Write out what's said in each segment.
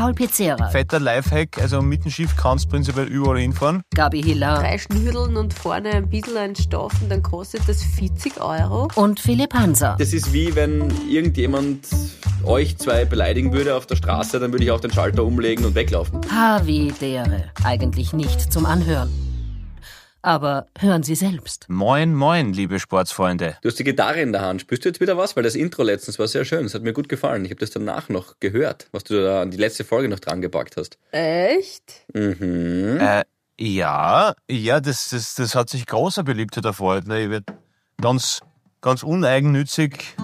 Paul Pizzera, Fetter Lifehack, also mit dem Schiff kannst du prinzipiell überall hinfahren. Gabi Hiller Drei Schnürdeln und vorne ein bisschen ein Stoff und dann kostet das 40 Euro. und Philipp Hanser. Das ist wie wenn irgendjemand euch zwei beleidigen würde auf der Straße, dann würde ich auch den Schalter umlegen und weglaufen. Havidere. Eigentlich nicht zum Anhören. Aber hören Sie selbst. Moin, moin, liebe Sportsfreunde. Du hast die Gitarre in der Hand. Spürst du jetzt wieder was? Weil das Intro letztens war sehr schön. Das hat mir gut gefallen. Ich habe das danach noch gehört, was du da an die letzte Folge noch dran gepackt hast. Echt? Mhm. Äh, ja, ja, das, das, das hat sich großer Beliebtheit erfreut. Ne? Ich werd ganz, ganz uneigennützig.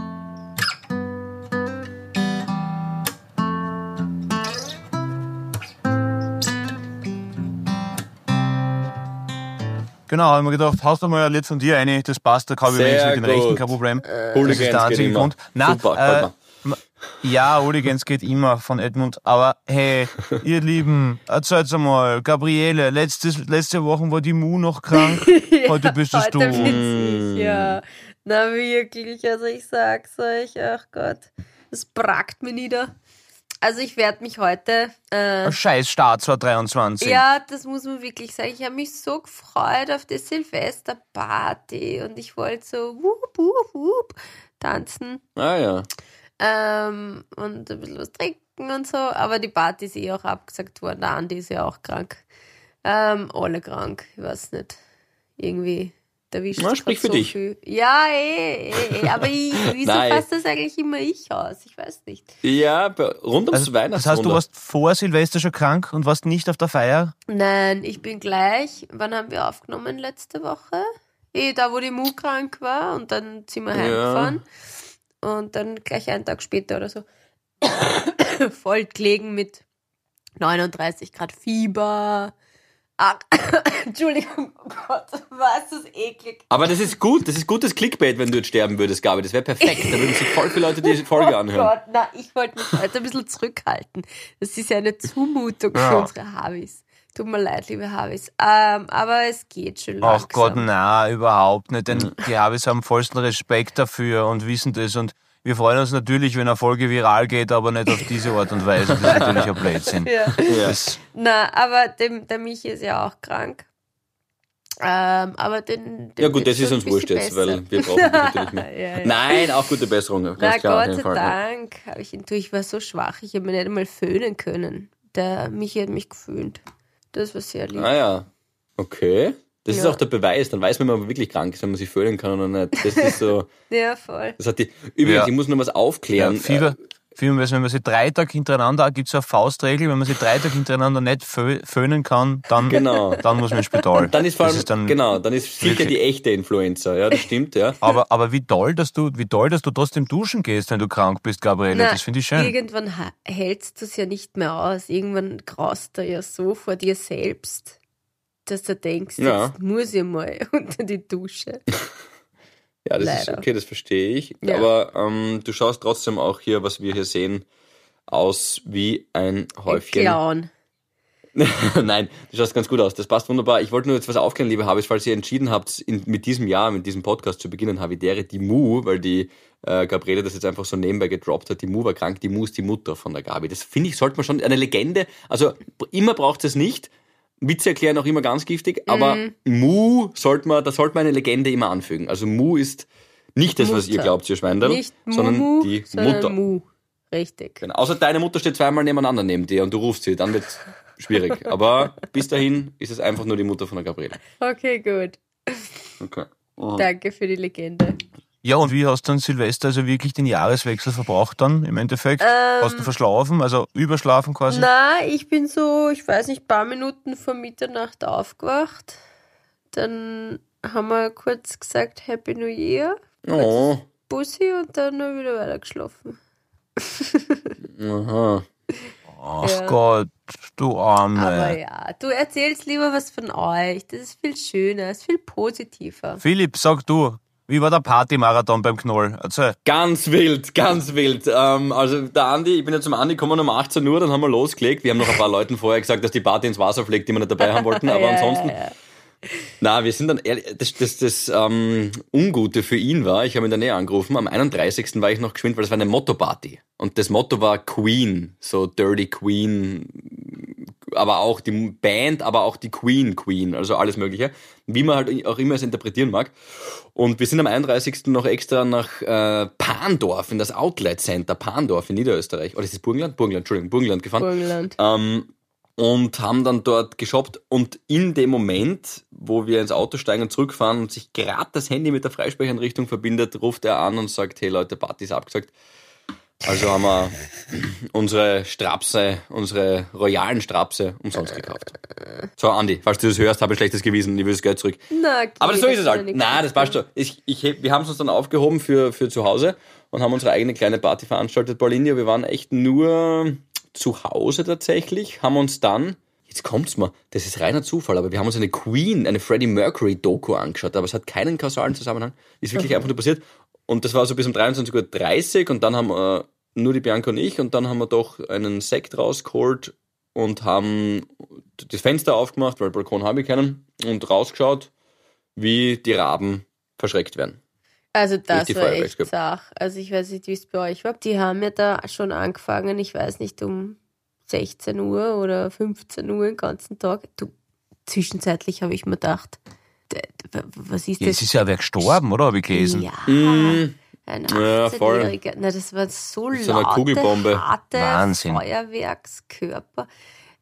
Genau, habe ich mir gedacht, hast du mal ein Lied von dir eine, das passt, da kann ich wenigstens mit den Rechten kein Problem. das ist der einzige. Grund. Nein, Super, äh, ja, Hooligans geht immer von Edmund, aber hey, ihr Lieben, erzählt's einmal, Gabriele, letztes, letzte Woche war die Mu noch krank, heute bist es du. Heute ich, ja. Na wirklich, also ich sag's euch, ach Gott, es brackt mir nieder. Also ich werde mich heute äh, Scheiß Start 2023. Ja, das muss man wirklich sagen. Ich habe mich so gefreut auf die Silvesterparty und ich wollte so wup, wup, wup tanzen Ah ja. ähm, und ein bisschen was trinken und so. Aber die Party ist eh auch abgesagt worden. Der Andi ist ja auch krank. Ähm, alle krank, ich weiß nicht. Irgendwie. Da wischt Na, sprich für so dich. Viel. Ja, eh, eh, eh. Aber ich, wieso Nein. fasst das eigentlich immer ich aus? Ich weiß nicht. Ja, rund ums Also, das Weihnachtswunder. heißt, du warst vor Silvester schon krank und warst nicht auf der Feier? Nein, ich bin gleich. Wann haben wir aufgenommen letzte Woche? Eh, da wo die Mu krank war und dann sind wir Ja. heimgefahren. Und dann gleich einen Tag später oder so voll gelegen mit 39 Grad Fieber. Ah, Entschuldigung, oh Gott, was ist das eklig. Aber das ist gut, das ist gutes Clickbait, wenn du jetzt sterben würdest, Gabi. Das wäre perfekt. Da würden sich voll viele Leute die Folge oh anhören. Gott, na, ich wollte mich heute ein bisschen zurückhalten. Das ist ja eine Zumutung für Ja. unsere Havis. Tut mir leid, liebe Havis. Ähm, aber es geht schon Ach langsam. Gott, na, überhaupt nicht. Denn die Habis haben vollsten Respekt dafür und wissen das. Und wir freuen uns natürlich, wenn eine Folge viral geht, aber nicht auf diese Art und Weise. Das ist natürlich ein Blödsinn. Ja. Das, Na, aber dem, der Michi ist ja auch krank. Ähm, aber den, den Ja gut, das ist uns wurscht jetzt, weil wir brauchen natürlich mehr. Ja, ja. Nein, auch gute Besserung. Ganz Na, klar, auf Gott jeden sei. Dank habe ich ihn durch. Ich war so schwach, ich habe mich nicht einmal föhnen können. Der Michi hat mich geföhnt. Das war sehr lieb. Ah ja, okay. Das ist Ja. auch der Beweis. Dann weiß man, wenn man wirklich krank ist, wenn man sich föhnen kann oder nicht. Das ist so. Ja, voll. Das hat die. Übrigens, Ja. ich muss noch was ja, aufklären. Fieber, Fieber, wenn man sie drei Tage hintereinander, gibt es eine Faustregel, wenn man sie drei Tage hintereinander nicht fö föhnen kann, dann, Genau. dann muss man ins Spital. Dann ist vor allem, ist dann genau, dann ist sicher wirklich- die echte Influenza. Ja, das stimmt, ja. Aber, aber wie toll, dass du, wie toll, dass du trotzdem duschen gehst, wenn du krank bist, Gabriele. Na, das finde ich schön. Irgendwann hältst du es ja nicht mehr aus. Irgendwann graust du ja so vor dir selbst, dass du denkst, Ja. jetzt muss ich mal unter die Dusche. Ja, das ist Leider. okay, das verstehe ich. Ja. Aber ähm, du schaust trotzdem auch hier, was wir hier sehen, aus wie ein Ein Häufchen. Clown. Nein, du schaust ganz gut aus. Das passt wunderbar. Ich wollte nur jetzt was aufklären, liebe Habis, falls ihr entschieden habt, in, mit diesem Jahr, mit diesem Podcast zu beginnen, Havidere, die Mu, weil die äh, Gabriele das jetzt einfach so nebenbei gedroppt hat, die Mu war krank, die Mu ist die Mutter von der Gabi. Das finde ich, sollte man schon, eine Legende, also immer braucht es nicht, Witze erklären auch immer ganz giftig, aber Mhm. Mu sollte man, da sollte man eine Legende immer anfügen. Also Mu ist nicht das, was ihr Mutter. glaubt, ihr Schweindel, Nicht sondern Mumu, die sondern Mutter. Mu. Richtig. Genau. Außer deine Mutter steht zweimal nebeneinander neben dir und du rufst sie, dann wird schwierig. Aber bis dahin ist es einfach nur die Mutter von der Gabriele. Okay, gut. Okay. Danke für die Legende. Ja, und wie hast du dann Silvester also wirklich den Jahreswechsel verbracht dann im Endeffekt? Ähm, hast du verschlafen, also überschlafen quasi? Na, ich bin so, ich weiß nicht, paar Minuten vor Mitternacht aufgewacht. Dann haben wir kurz gesagt Happy New Year, Oh. Bussi und dann wieder weiter geschlafen. Aha. Ach Ja. Gott, du Arme. Aber ja, du erzählst lieber was von euch. Das ist viel schöner, ist viel positiver. Philipp, sag du, wie war der Partymarathon beim Knoll? Erzähl. Ganz wild, ganz wild. Ähm, also der Andi, ich bin ja zum Andi gekommen um 18 Uhr, dann haben wir losgelegt. Wir haben noch ein paar Leuten vorher gesagt, dass die Party ins Wasser fliegt, die wir nicht dabei haben wollten. Aber Ja, ansonsten ja, ja. Na, wir sind dann ehrlich, das, das, das ähm, Ungute für ihn war, ich habe ihn dann näher angerufen, am 31. war ich noch geschwind, weil das war eine Motto-Party. Und das Motto war Queen, so Dirty Queen, aber auch die Band, aber auch die Queen Queen, also alles mögliche, wie man halt auch immer es interpretieren mag. Und wir sind am 31. noch extra nach äh, Pandorf, in das Outlet Center Pandorf in Niederösterreich. Oder ist das Burgenland? Burgenland, Entschuldigung, Burgenland gefahren. Burgenland. Ähm, und haben dann dort geshoppt und in dem Moment, wo wir ins Auto steigen und zurückfahren und sich gerade das Handy mit der Freisprecheinrichtung verbindet, ruft er an und sagt, hey Leute, Party ist abgesagt. Also haben wir unsere Strapse, unsere royalen Strapse umsonst gekauft. So, Andi, falls du das hörst, habe ich schlechtes Gewissen, ich will das Geld zurück. Na, okay, Aber so ist es halt. Nein, das passt schon. Ich, ich, heb- wir haben es uns dann aufgehoben für, für zu Hause und haben unsere eigene kleine Party veranstaltet. Paulinia, wir waren echt nur zu Hause tatsächlich, haben uns dann, jetzt kommt's mal, das ist reiner Zufall, aber wir haben uns eine Queen, eine Freddie Mercury Doku angeschaut, aber es hat keinen kausalen Zusammenhang. Ist wirklich einfach nur passiert. Und das war so bis um 23.30 Uhr und dann haben wir nur die Bianca und ich und dann haben wir doch einen Sekt rausgeholt und haben das Fenster aufgemacht, weil Balkon habe ich keinen, und rausgeschaut, wie die Raben verschreckt werden. Also das war echt gehabt. Sach. Also ich weiß nicht, wie es bei euch war. Die haben ja da schon angefangen, ich weiß nicht, um 16 Uhr oder 15 Uhr den ganzen Tag. Du, zwischenzeitlich habe ich mir gedacht, was ist Ja, es das? ist ja wer gestorben, oder? Habe ich gelesen. Ja, Mm, ein Ja, voll. 18-Jähriger. Na, das war so So eine laute, Kugelbombe. harte Wahnsinn. Feuerwerkskörper.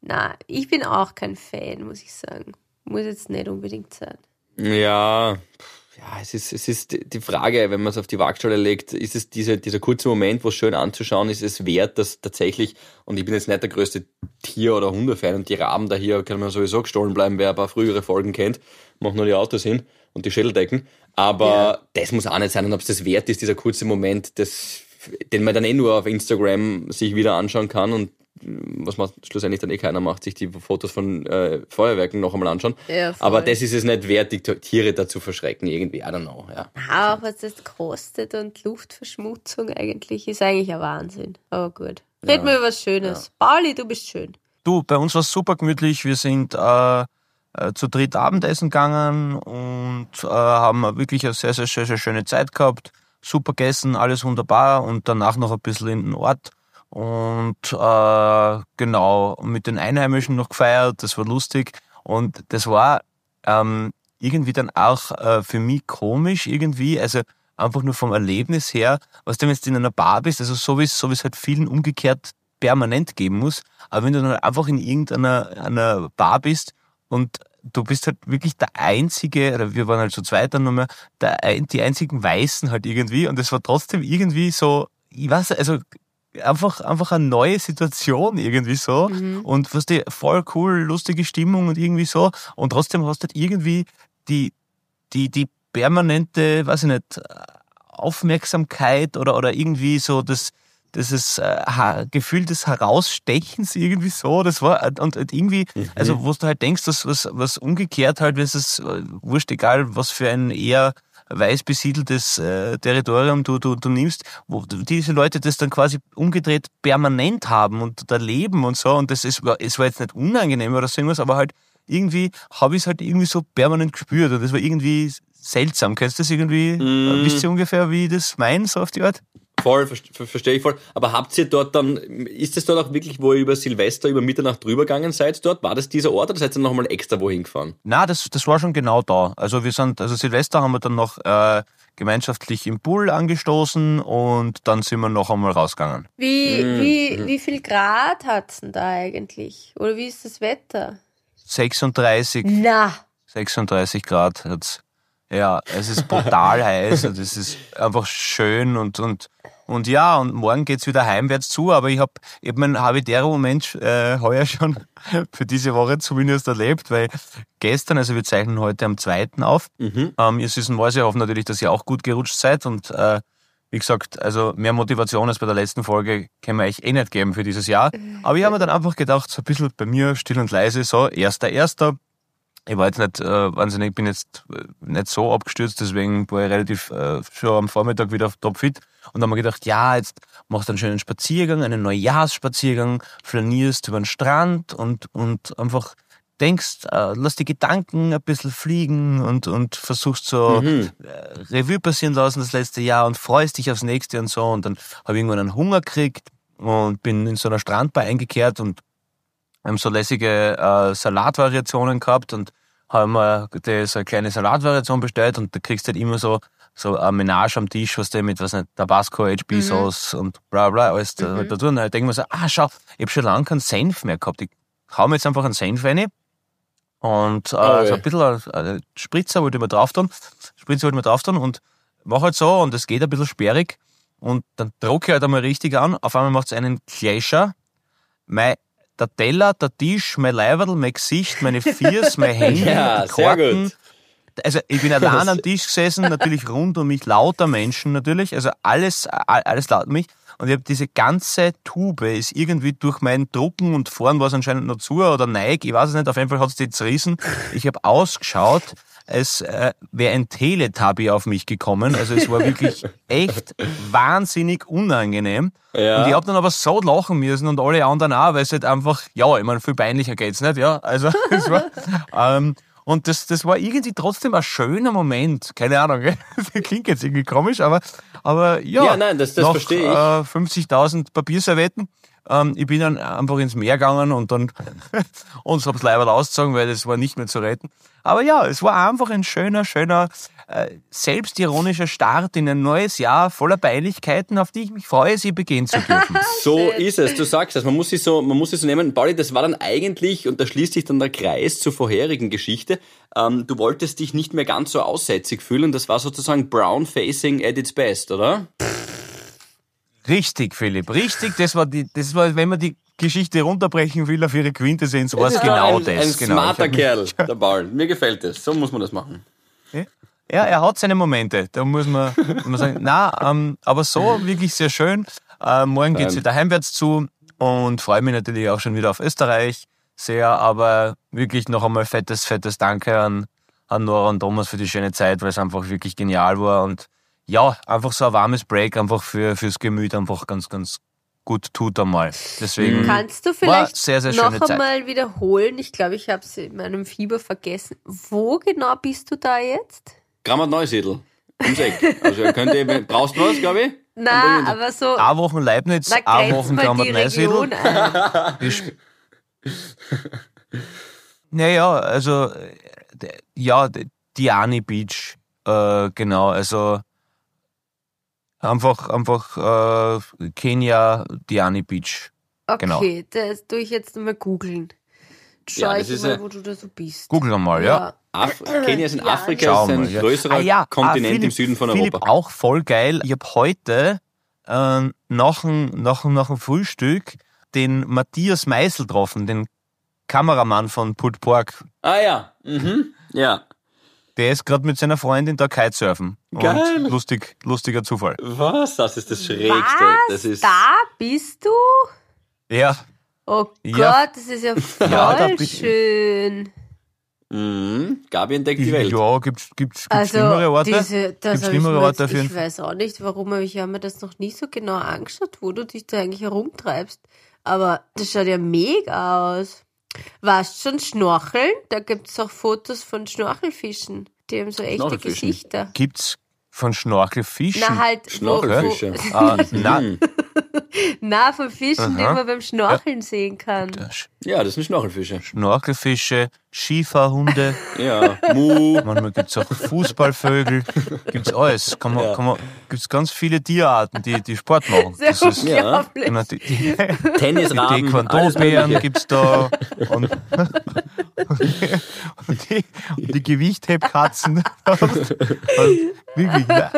Na, ich bin auch kein Fan, muss ich sagen. Muss jetzt nicht unbedingt sein. Ja, ja, es ist, es ist die Frage, wenn man es auf die Waagschale legt, ist es diese, dieser kurze Moment, wo es schön anzuschauen ist, es wert, dass tatsächlich, und ich bin jetzt nicht der größte Tier- oder Hundefan und die Raben da hier können mir sowieso gestohlen bleiben, wer ein paar frühere Folgen kennt, macht nur die Autos hin und die Schädeldecken. Aber Ja. das muss auch nicht sein und ob es das wert ist, dieser kurze Moment, das, den man dann eh nur auf Instagram sich wieder anschauen kann und was man schlussendlich dann eh keiner macht, sich die Fotos von äh, Feuerwerken noch einmal anschauen. Ja. Aber das ist es nicht wert, die Tiere dazu verschrecken, irgendwie. I don't know, ja. Auch was das kostet und Luftverschmutzung eigentlich ist eigentlich ein Wahnsinn. Aber gut. Reden wir über was Schönes. Pauli, du bist schön. Du, bei uns war es super gemütlich. Wir sind äh, äh, zu dritt Abendessen gegangen und äh, haben wirklich eine sehr, sehr, sehr, sehr schöne Zeit gehabt. Super gegessen, alles wunderbar und danach noch ein bisschen in den Ort. Und äh, genau, mit den Einheimischen noch gefeiert, das war lustig. Und das war ähm, irgendwie dann auch äh, für mich komisch irgendwie, also einfach nur vom Erlebnis her, was du du in einer Bar bist, also so wie es so wie es halt vielen umgekehrt permanent geben muss, aber wenn du dann einfach in irgendeiner einer Bar bist und du bist halt wirklich der einzige, oder wir waren halt so zweit dann nochmal, der, die einzigen Weißen halt irgendwie und es war trotzdem irgendwie so, ich weiß, also einfach, einfach eine neue Situation irgendwie so. Und was die voll cool, lustige Stimmung und irgendwie so. Und trotzdem hast du halt irgendwie die, die, die permanente, weiß ich nicht, Aufmerksamkeit oder, oder irgendwie so das, dieses äh, Gefühl des Herausstechens irgendwie so, das war und, und irgendwie, also wo du halt denkst, dass was, was umgekehrt halt, es ist äh, wurscht, egal was für ein eher weiß besiedeltes äh, Territorium du, du, du nimmst, wo diese Leute das dann quasi umgedreht permanent haben und da leben und so und das ist, es war jetzt nicht unangenehm oder so irgendwas, aber halt irgendwie habe ich es halt irgendwie so permanent gespürt und das war irgendwie seltsam. Kennst du das irgendwie? Mm. Wisst ihr ungefähr, wie ich das meine, so auf die Art? Voll, ver- ver- verstehe ich voll. Aber habt ihr dort dann, ist es dort auch wirklich, wo ihr über Silvester, über Mitternacht drüber gegangen seid dort? War das dieser Ort oder seid ihr nochmal extra wohin gefahren? Na, das, das war schon genau da. Also wir sind, also Silvester haben wir dann noch äh, gemeinschaftlich im Pool angestoßen und dann sind wir noch einmal rausgegangen. Wie, Mhm. wie, wie viel Grad hat's denn da eigentlich? Oder wie ist das Wetter? 36, Na, 36 Grad hat's. Ja, es ist brutal heiß und es ist einfach schön und, und, und ja, und morgen geht's wieder heimwärts zu, aber ich habe ich hab meinen Havidero-Moment äh, heuer schon für diese Woche zumindest erlebt, weil gestern, also wir zeichnen heute am 2. auf, Mhm. ähm, ihr süßen Mäuse, ich hoffe natürlich, dass ihr auch gut gerutscht seid und äh, wie gesagt, also mehr Motivation als bei der letzten Folge können wir euch eh nicht geben für dieses Jahr. Aber ich habe mir dann einfach gedacht, so ein bisschen bei mir still und leise, so, erster, erster. Ich war jetzt nicht äh, wahnsinnig, ich bin jetzt äh, nicht so abgestürzt, deswegen war ich relativ äh, schon am Vormittag wieder topfit. Und dann haben wir gedacht, ja, jetzt machst du einen schönen Spaziergang, einen Neujahrsspaziergang, flanierst über den Strand und, und einfach denkst, äh, lass die Gedanken ein bisschen fliegen und, und versuchst so Mhm. äh, Revue passieren lassen das letzte Jahr und freust dich aufs nächste und so. Und dann habe ich irgendwann einen Hunger gekriegt und bin in so einer Strandbar eingekehrt und haben so lässige äh, Salatvariationen gehabt und haben wir die, so eine kleine Salatvariation bestellt und da kriegst du halt immer so so eine Menage am Tisch, was du mit, was nicht, Tabasco, HB-Sauce und bla bla, alles da, Mhm. dazu. Und dann denken wir so, ah schau, ich hab schon lange keinen Senf mehr gehabt. Ich hau mir jetzt einfach einen Senf rein und äh, Oh, so ein bisschen äh, Spritzer wollte ich mir drauf tun, Spritzer wollte ich mir drauf tun und mach halt so und es geht ein bisschen sperrig und dann drucke ich halt einmal richtig an. Auf einmal macht es einen Clasher. Mein, der Teller, der Tisch, mein Leiberl, mein Gesicht, meine Fiers, mein Handy, Ja, die gut. Also ich bin allein am Tisch gesessen, natürlich rund um mich lauter Menschen natürlich, also alles, alles laut mich. Und ich habe diese ganze Tube ist irgendwie durch meinen Drucken und vorn war es anscheinend noch zu oder neig, ich weiß es nicht, auf jeden Fall hat es die zerrissen. Ich habe ausgeschaut, es äh, wäre ein Teletubby auf mich gekommen. Also es war wirklich echt wahnsinnig unangenehm. Ja. Und ich habe dann aber so lachen müssen und alle anderen auch, weil es halt einfach, ja, ich meine, viel peinlicher geht's nicht, ja. Also es war, ähm, und das, das war irgendwie trotzdem ein schöner Moment. Keine Ahnung, gell? das klingt jetzt irgendwie komisch, aber, aber ja. Ja, nein, das- das nach, verstehe ich. Äh, 50.000 Papierservietten. Ähm, ich bin dann einfach ins Meer gegangen und dann uns hab's leider ausgezogen, weil das war nicht mehr zu retten. Aber ja, es war einfach ein schöner, schöner, äh, selbstironischer Start in ein neues Jahr voller Peinlichkeiten, auf die ich mich freue, sie begehen zu dürfen. So ist es, du sagst das. Man muss sich so, man muss sich so nehmen. Pauli, das war dann eigentlich, und da schließt sich dann der Kreis zur vorherigen Geschichte, ähm, du wolltest dich nicht mehr ganz so aussätzig fühlen. Das war sozusagen Brown Facing at its best, oder? Richtig, Philipp, richtig. Das war die, das war, wenn man die Geschichte runterbrechen will auf ihre Quintessenz, war es genau ein, das. Ein genau. smarter Kerl, der Paul. Mir gefällt das. So muss man das machen. Ja, er hat seine Momente. Da muss man, muss man sagen, na, ähm, aber so wirklich sehr schön. Äh, morgen geht's Nein. wieder heimwärts zu und freue mich natürlich auch schon wieder auf Österreich sehr, aber wirklich noch einmal fettes, fettes Danke an, an Nora und Thomas für die schöne Zeit, weil es einfach wirklich genial war und ja, einfach so ein warmes Break einfach für, fürs Gemüt einfach ganz, ganz gut tut einmal. Deswegen Kannst du vielleicht sehr, sehr noch schöne Zeit. einmal wiederholen? Ich glaube, ich habe es in meinem Fieber vergessen. Wo genau bist du da jetzt? Grammat Neusiedl. Ums Eck. Also könnt ihr, brauchst du was, glaube ich? Na, Dann- aber so, A Wochen Leibniz, A Wochen Grammat Neusiedl. Naja, also, ja, Diani Beach, äh, genau, also, einfach, einfach, äh, Kenia, Diani Beach. Genau. Okay, das tue ich jetzt mal googeln. Schau Ja, ich mal, ja- wo du da so bist. Google einmal, ja. Af Kenia ist in Ja, Afrika, ist ein ja. größerer Ah, ja, Kontinent ah, Philipp, im Süden von Philipp, Europa. auch voll geil. Ich habe heute äh, nach, dem, nach, dem- nach dem Frühstück den Matthias Meißel getroffen, den Kameramann von Put Pork. Ah ja, mhm. ja. Der ist gerade mit seiner Freundin da Kitesurfen. Geil. Und lustig, lustiger Zufall. Was? Das ist das Schrägste. Was? Das ist Da bist du? Ja, Oh Ja. Gott, das ist ja voll Ja, schön. Mhm. Gabi entdeckt die Welt. ja, gibt's, gibt's, gibt's Also, schlimmere Orte? diese, das Gibt's schlimmere mir Orte jeden ich weiß auch nicht, warum, aber ich habe mir das noch nie so genau angeschaut, wo du dich da eigentlich herumtreibst. Aber das schaut ja mega aus. Warst schon schnorcheln? Da gibt's auch Fotos von Schnorchelfischen. Die haben so echte? Gesichter. Gibt's von Schnorchelfischen? Na halt, wo, Schnorchelfische. wo, Ah, na, Mhm. na, von Fischen, die Aha. man beim Schnorcheln sehen kann. Ja, das sind Schnorchelfische. Schnorchelfische, Skifahrhunde, Ja, Mu. manchmal gibt's auch Fußballvögel, gibt's alles. Kann man, Ja. kann man, gibt's ganz viele Tierarten, die, die Sport machen. Sehr Das ist, Ja. unglaublich. die, die, die Tennisraben. alles Taekwondo-Bären Mögliche. gibt's da und, und die, und die Gewichthebkatzen. Wirklich, ne?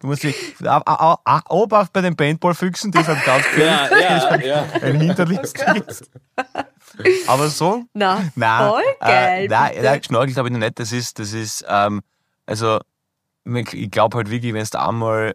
Du musst dich, a- a- a- Obacht bei den Paintball-Füchsen, die sind ganz Ja, ja, ja. ein hinterlistiges. Aber so, Na, Nein, voll Äh, geil. nein, nein, geschnorchelt habe ich noch nicht. Das ist, das ist, ähm, also, ich glaube halt wirklich, wenn es da einmal,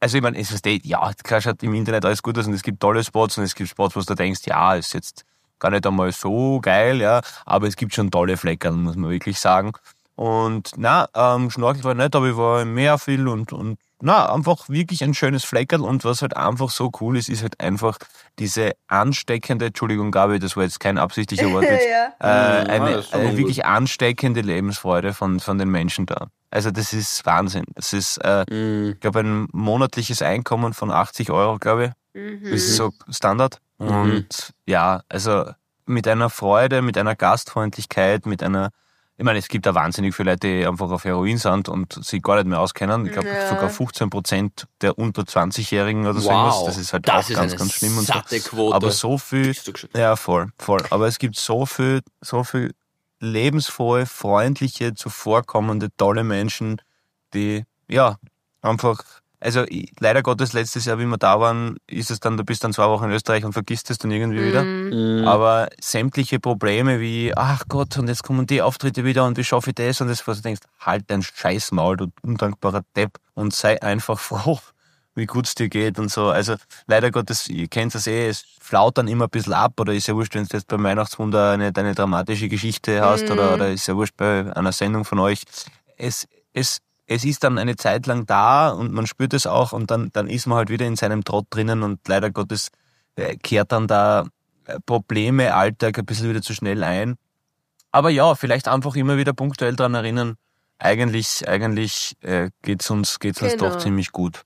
also ich meine, es versteht, ja, klar schaut im Internet alles gut aus und es gibt tolle Spots und es gibt Spots, wo du denkst, ja, ist jetzt gar nicht einmal so geil, ja, aber es gibt schon tolle Fleckern, muss man wirklich sagen. Und na, ähm, Schnorchel war nicht, aber ich war im Meer viel und, und na, einfach wirklich ein schönes Fleckerl und was halt einfach so cool ist, ist halt einfach diese ansteckende, Entschuldigung Gabi, das war jetzt kein absichtlicher Wort, jetzt, ja. äh, Mhm, eine, ist schon eine wirklich ansteckende Lebensfreude von, von den Menschen da. Also das ist Wahnsinn. Das ist, äh, Mhm. ich glaube, ein monatliches Einkommen von 80 Euro, glaube ich. Mhm. Das ist so Standard. Mhm. Und ja, also mit einer Freude, mit einer Gastfreundlichkeit, mit einer, ich meine, es gibt da wahnsinnig viele Leute, die einfach auf Heroin sind und sich gar nicht mehr auskennen. Ich glaube, Ja. sogar 15 Prozent der unter 20-Jährigen oder so Wow. irgendwas. Das ist halt Das auch ist ganz, ganz schlimm und satte so. Quote. Aber so viel, ja, voll, voll. Aber es gibt so viel, so viel lebensfrohe, freundliche, zuvorkommende, tolle Menschen, die, ja, einfach, also ich, leider Gottes letztes Jahr, wie wir da waren, ist es dann, du bist dann zwei Wochen in Österreich und vergisst es dann irgendwie wieder. Mhm. Aber sämtliche Probleme wie, ach Gott, und jetzt kommen die Auftritte wieder und wie schaffe ich das? Und das, was du denkst, halt dein Scheißmaul, du undankbarer Depp und sei einfach froh, wie gut es dir geht und so. Also leider Gottes, ihr kennt das eh, es flaut dann immer ein bisschen ab oder ist ja wurscht, wenn du jetzt beim Weihnachtswunder eine, eine dramatische Geschichte hast oder, oder ist ja wurscht bei einer Sendung von euch. Es, es, es ist dann eine Zeit lang da und man spürt es auch und dann, dann ist man halt wieder in seinem Trott drinnen und leider Gottes äh, kehrt dann da äh, Probleme, Alltag ein bisschen wieder zu schnell ein. Aber ja, vielleicht einfach immer wieder punktuell dran erinnern, eigentlich, eigentlich äh, geht's uns, geht's uns Genau. doch ziemlich gut.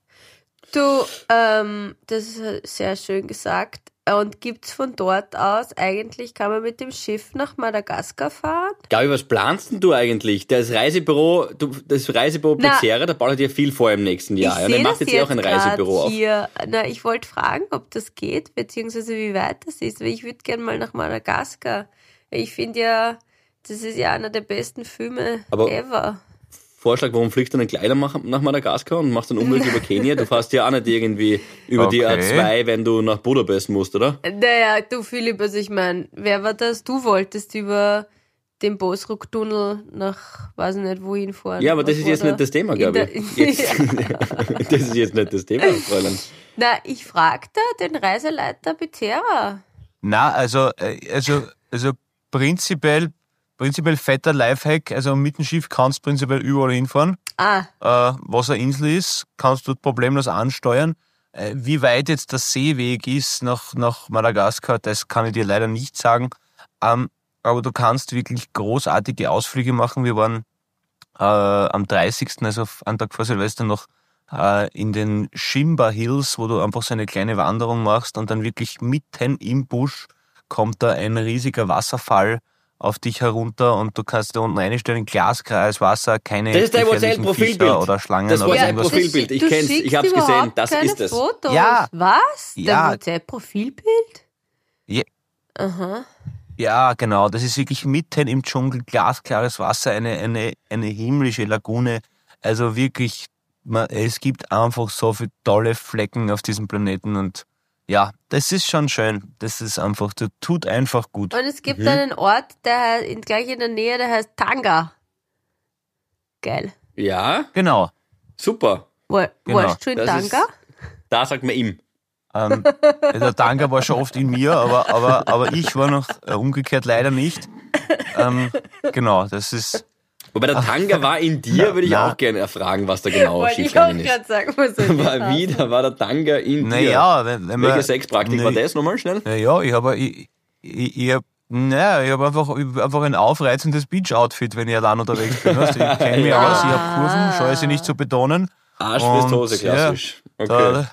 Du, ähm, das ist sehr schön gesagt. Und gibt's von dort aus eigentlich, kann man mit dem Schiff nach Madagaskar fahren? Gabi, was planst denn du eigentlich? Das Reisebüro, du, das Reisebüro Pizzeria, da baut ja viel vor im nächsten Jahr. ich und er macht jetzt eh auch ein Reisebüro auf. hier. Na, ich wollte fragen, ob das geht, beziehungsweise wie weit das ist, weil ich würde gerne mal nach Madagaskar. Ich finde ja, das ist ja einer der besten Filme Aber- ever. Vorschlag, warum fliegst du dann gleich nach, nach Madagaskar und machst dann Umwelt über Kenia? Du fährst ja auch nicht irgendwie über die Okay. A2, wenn du nach Budapest musst, oder? Naja, du Philipp, also ich meine, wer war das? Du wolltest über den Bosruck-Tunnel nach, weiß ich nicht, wohin fahren. Ja, aber das ist jetzt nicht das Thema, Gabi. der- Jetzt, das ist jetzt nicht das Thema, Fräulein. Na, ich fragte den Reiseleiter Bitera. Na, also, äh, also, also prinzipiell, prinzipiell fetter Lifehack, also mit dem Schiff kannst du prinzipiell überall hinfahren. Ah, äh, was eine Insel ist, kannst du problemlos ansteuern. Äh, wie weit jetzt der Seeweg ist nach, nach Madagaskar, das kann ich dir leider nicht sagen. Ähm, aber du kannst wirklich großartige Ausflüge machen. Wir waren äh, am 30., also einen Tag vor Silvester noch äh, in den Shimba Hills, wo du einfach so eine kleine Wanderung machst und dann wirklich mitten im Busch kommt da ein riesiger Wasserfall auf dich herunter und du kannst da unten einstellen, Glaskreis, Wasser, keine Das ist dein gefährlichen WhatsApp-Profilbild. Fischer oder Schlangen Das oder WhatsApp irgendwas. Profilbild. Ich kenn's, ich hab's gesehen, das keine ist es. Fotos. Ja. Was? Ja. Dein WhatsApp-Profilbild? Ja. Aha. Ja, genau. Das ist wirklich mitten im Dschungel, glasklares Wasser, eine, eine, eine himmlische Lagune. Also wirklich, man, es gibt einfach so viele tolle Flecken auf diesem Planeten und ja, das ist schon schön. Das ist einfach, das tut einfach gut. Und es gibt Mhm. einen Ort, der heißt, in, gleich in der Nähe, der heißt Tanga. Geil. Ja, Genau. super. War, Genau. Warst du in Das ist- Tanga? Da sagt man ihm. Ähm, der Tanga war schon oft in mir, aber, aber, aber ich war noch äh, umgekehrt leider nicht. Ähm, genau, das ist, Wobei der Tanga war in dir, würde ich na. auch gerne erfragen, was da genau Wollte ich auch schiefgegangen ist. gerade sagen. Was War heißen? wieder war der Tanga in dir. naja, wenn. Welche Sexpraktik Nee. war das nochmal schnell? Naja, ich habe, ich, ich, ich hab, naja, ich habe einfach, ich hab einfach ein aufreizendes Beach-Outfit, wenn ich allein unterwegs bin. Weißt? Ich kenne mich Ja. aus, ich habe Kurven, scheue sie nicht zu betonen. Arschfristhose, Und, klassisch. Okay. Da,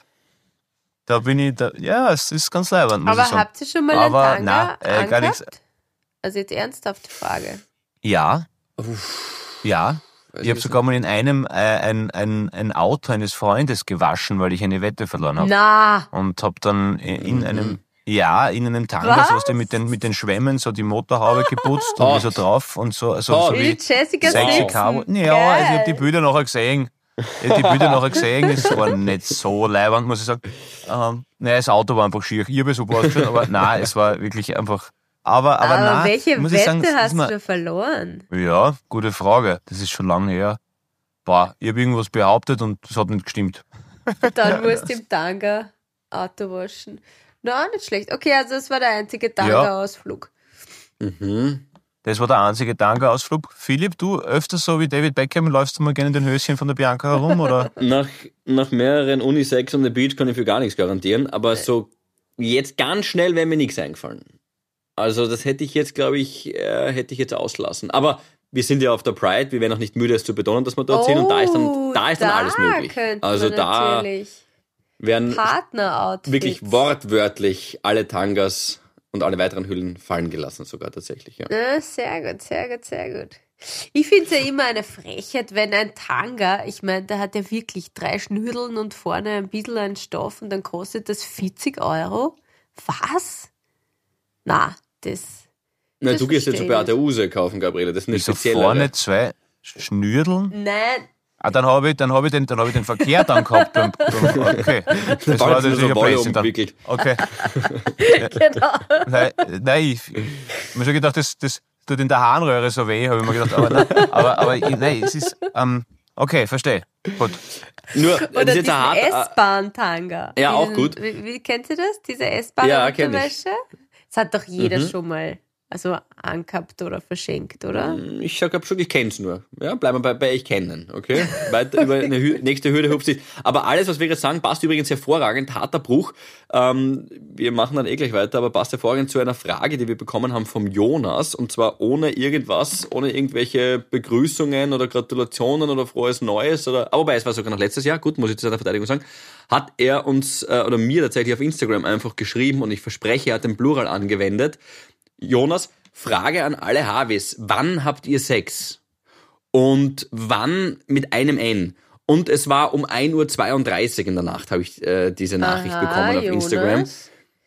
da bin ich, da, ja, es ist ganz leibend, Aber ich habt ihr schon mal Aber, einen Tanga na, äh, gar nichts. Also jetzt ernsthafte Frage. Ja, ja. Weiß Ich habe sogar mal in einem äh, ein, ein, ein Auto eines Freundes gewaschen, weil ich eine Wette verloren habe. Na, Und habe dann in Mhm. einem, ja, in einem Was? so hast du mit den, mit den Schwämmen so die Motorhaube geputzt und so drauf und so, so, Hot. so wie Jessica Sexy. Cabo. Ja, also ich habe die Bilder nachher gesehen. Ich die Bilder nachher gesehen, es war nicht so leibend, muss ich sagen. Ähm, naja, das Auto war einfach schier. Ich habe super ausgeschaut, aber nein, es war wirklich einfach. Aber, aber, Aber, nein, welche muss Wette ich sagen, es ist hast mir- du verloren? Ja, gute Frage. Das ist schon lange her. Boah, ich habe irgendwas behauptet und das hat nicht gestimmt. Dann musst du im Tanga Auto waschen. Na, nicht schlecht. Okay, also das war der einzige Ja. Tanga-Ausflug. Mhm. Das war der einzige Tanga-Ausflug. Philipp, du öfter so wie David Beckham läufst du mal gerne in den Höschen von der Bianca herum, oder? Nach, nach mehreren Unisex on the Beach kann ich für gar nichts garantieren, aber so jetzt ganz schnell wäre mir nichts eingefallen. Also das hätte ich jetzt, glaube ich, äh, hätte ich jetzt auslassen. Aber wir sind ja auf der Pride, wir werden auch nicht müde, es zu betonen, dass wir dort sind und da ist dann, da ist dann alles Oh, da möglich. Also da werden wirklich wortwörtlich alle Tangas und alle weiteren Hüllen fallen gelassen, sogar tatsächlich. Ja. Ja, sehr gut, sehr gut, sehr gut. Ich finde es ja immer eine Frechheit, wenn ein Tanga, ich meine, der hat ja wirklich drei Schnürdeln und vorne ein bisschen ein Stoff und dann kostet das 40 Euro. Was? Na, das. Na, Das du gehst jetzt zu Beate Use kaufen, Gabriele. Das ist eine Wieso spezielle. vorne zwei Schnürdeln? Nein, Ah, dann habe ich, dann habe ich den, dann habe ich den Verkehr dann gehabt. Beim, beim, okay. Das war natürlich so ein Blödsinn dann. Okay. genau. Nein, nein ich, ich habe mir schon gedacht, das, das tut in der Harnröhre so weh, habe ich mir gedacht, aber, nein, aber, aber nein, es ist, ähm, okay, verstehe. Gut. Nur, das Oder diesen äh, S-Bahn-Tanga. Ja, auch gut. Wie, wie kennt ihr das? Diese Ja. S-Bahn-Unterwäsche? Das hat doch jeder Mhm. schon mal also angehabt oder verschenkt, oder? Ich sag schon, ich kenn's nur. Ja, bleiben wir bei, bei ich kennen, okay? Weiter über eine Hü nächste Hürde hupst nicht. Aber alles, was wir jetzt sagen, passt übrigens hervorragend. Harter Bruch. Ähm, wir machen dann eh gleich weiter, aber passt hervorragend zu einer Frage, die wir bekommen haben vom Jonas. Und zwar ohne irgendwas, ohne irgendwelche Begrüßungen oder Gratulationen oder frohes Neues oder, aber wobei, es war sogar noch letztes Jahr, gut, muss ich zu seiner Verteidigung sagen, hat er uns äh, oder mir tatsächlich auf Instagram einfach geschrieben und ich verspreche, er hat den Plural angewendet. Jonas, Frage an alle Harvis. Wann habt ihr Sex? Und wann mit einem N? Und es war um 1.32 Uhr in der Nacht, habe ich äh, diese Nachricht Aha, bekommen auf Jonas. Instagram.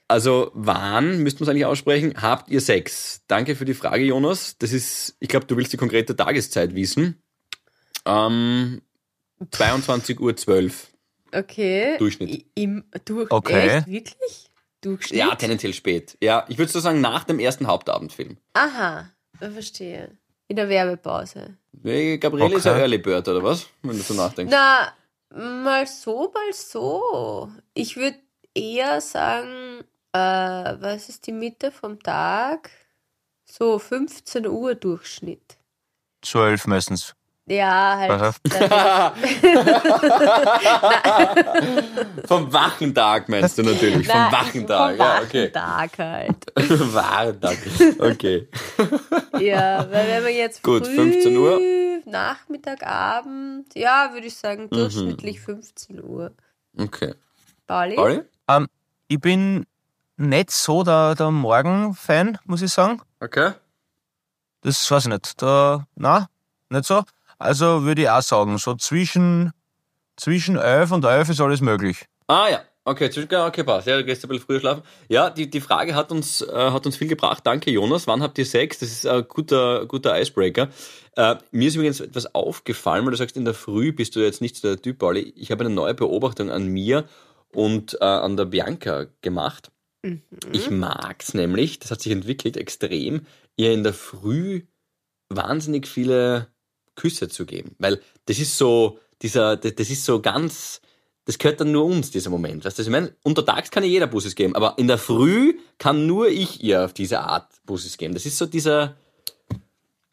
Also wann, müsste man es eigentlich aussprechen, habt ihr Sex? Danke für die Frage, Jonas. Das ist, ich glaube, du willst die konkrete Tageszeit wissen. Ähm, 22.12 Uhr. Okay. Durchschnitt. Im, du, Okay. Echt? Wirklich? Durchschnitt? Ja, tendenziell spät. Ja, ich würde so sagen, nach dem ersten Hauptabendfilm. Aha, ich verstehe. In der Werbepause. Nee, Gabriele ist ein Okay. Early Bird, oder was? Wenn du so nachdenkst. Na, mal so, mal so. Ich würde eher sagen, äh, was ist die Mitte vom Tag? So 15 Uhr Durchschnitt. Zwölf meistens. Ja, halt. Vom wachen Tag meinst du natürlich. Vom Nein, wachen Tag. Vom Ja, okay. Tag halt. Wachen Tag. Okay. Ja, weil wenn man jetzt Gut, früh, 15 Uhr. Nachmittag, Abend, ja, würde ich Mhm. sagen durchschnittlich 15 Uhr. Okay. Pauli? Pauli? Ähm, ich bin nicht so der, der Morgen-Fan, muss ich sagen. Okay. Das weiß ich nicht. Da, na, nicht so. Also würde ich auch sagen, so zwischen, zwischen elf und elf ist alles möglich. Ah ja. Okay, zwischen, okay, passt. Ja, du gehst ein bisschen früher schlafen. Ja, die, die Frage hat uns, äh, hat uns viel gebracht. Danke, Jonas. Wann habt ihr Sex? Das ist ein guter, guter Icebreaker. Äh, mir ist übrigens etwas aufgefallen, weil du sagst, in der Früh bist du jetzt nicht so der Typ, Pauli. Ich habe eine neue Beobachtung an mir und äh, an der Bianca gemacht. Ich mag's nämlich, das hat sich entwickelt extrem, ihr in der Früh wahnsinnig viele Küsse zu geben. Weil das ist so, dieser, das das ist so ganz, das gehört dann nur uns, dieser Moment. Weißt du, was ich meine? Untertags kann ja jeder Busses geben, aber in der Früh kann nur ich ihr auf diese Art Busses geben. Das ist so dieser,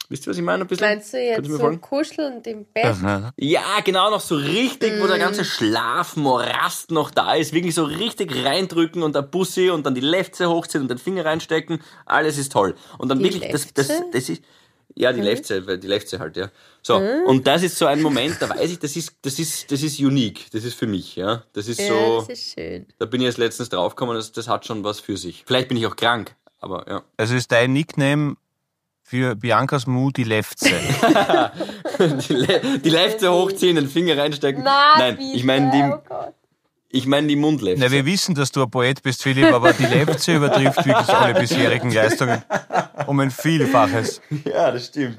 wisst ihr, was ich meine? Ein bisschen? Meinst du jetzt so folgen? kuschelnd im Bett? Ja, genau, noch so richtig, wo der ganze Schlafmorast noch da ist. Wirklich so richtig reindrücken und der Bussi und dann die Lefze hochziehen und den Finger reinstecken. Alles ist toll. Und dann Die wirklich, das, das, Lefze? das ist, ja, die Lefze, weil die Lefze halt, ja. So. Und das ist so ein Moment, da weiß ich, das ist, das ist, das ist unique. Das ist für mich, ja. Das ist Ja, so, das ist schön. da bin ich jetzt letztens draufgekommen, das, das hat schon was für sich. Vielleicht bin ich auch krank, aber ja. Also ist dein Nickname für Biancas Mu die Lefze. die, Le die Lefze hochziehen, den Finger reinstecken. Na, Nein, bitte, ich meine die, oh Gott. Ich meine die Mundlefze. Na, wir wissen, dass du ein Poet bist, Philipp, aber die Lefze übertrifft wirklich alle bisherigen Leistungen um ein Vielfaches. Ja, das stimmt.